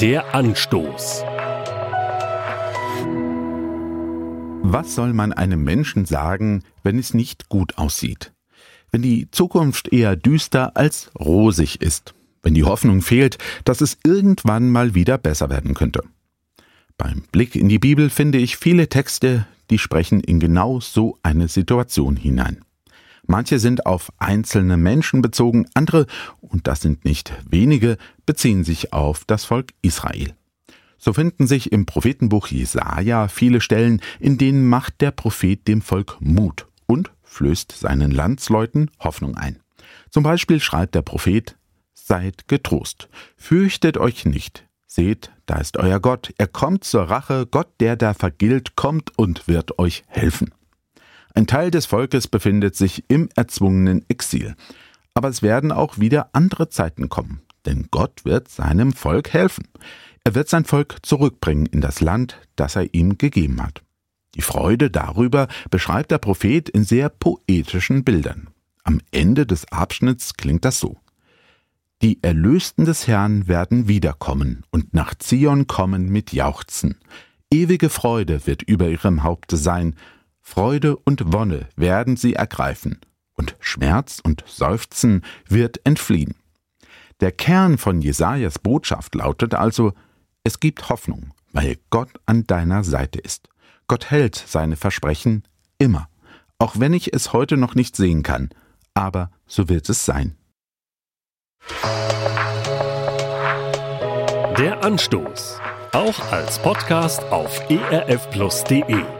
Der Anstoß. Was soll man einem Menschen sagen, wenn es nicht gut aussieht? Wenn die Zukunft eher düster als rosig ist? Wenn die Hoffnung fehlt, dass es irgendwann mal wieder besser werden könnte? Beim Blick in die Bibel finde ich viele Texte, die sprechen in genau so eine Situation hinein. Manche sind auf einzelne Menschen bezogen, andere, und das sind nicht wenige, beziehen sich auf das Volk Israel. So finden sich im Prophetenbuch Jesaja viele Stellen, in denen macht der Prophet dem Volk Mut und flößt seinen Landsleuten Hoffnung ein. Zum Beispiel schreibt der Prophet, Seid getrost, fürchtet euch nicht, seht, da ist euer Gott, er kommt zur Rache, Gott, der da vergilt, kommt und wird euch helfen. Ein Teil des Volkes befindet sich im erzwungenen Exil. Aber es werden auch wieder andere Zeiten kommen, denn Gott wird seinem Volk helfen. Er wird sein Volk zurückbringen in das Land, das er ihm gegeben hat. Die Freude darüber beschreibt der Prophet in sehr poetischen Bildern. Am Ende des Abschnitts klingt das so. Die Erlösten des Herrn werden wiederkommen und nach Zion kommen mit Jauchzen. Ewige Freude wird über ihrem Haupte sein, Freude und Wonne werden sie ergreifen, und Schmerz und Seufzen wird entfliehen. Der Kern von Jesajas Botschaft lautet also, es gibt Hoffnung, weil Gott an deiner Seite ist. Gott hält seine Versprechen immer, auch wenn ich es heute noch nicht sehen kann, aber so wird es sein. Der Anstoß, auch als Podcast auf erfplus.de.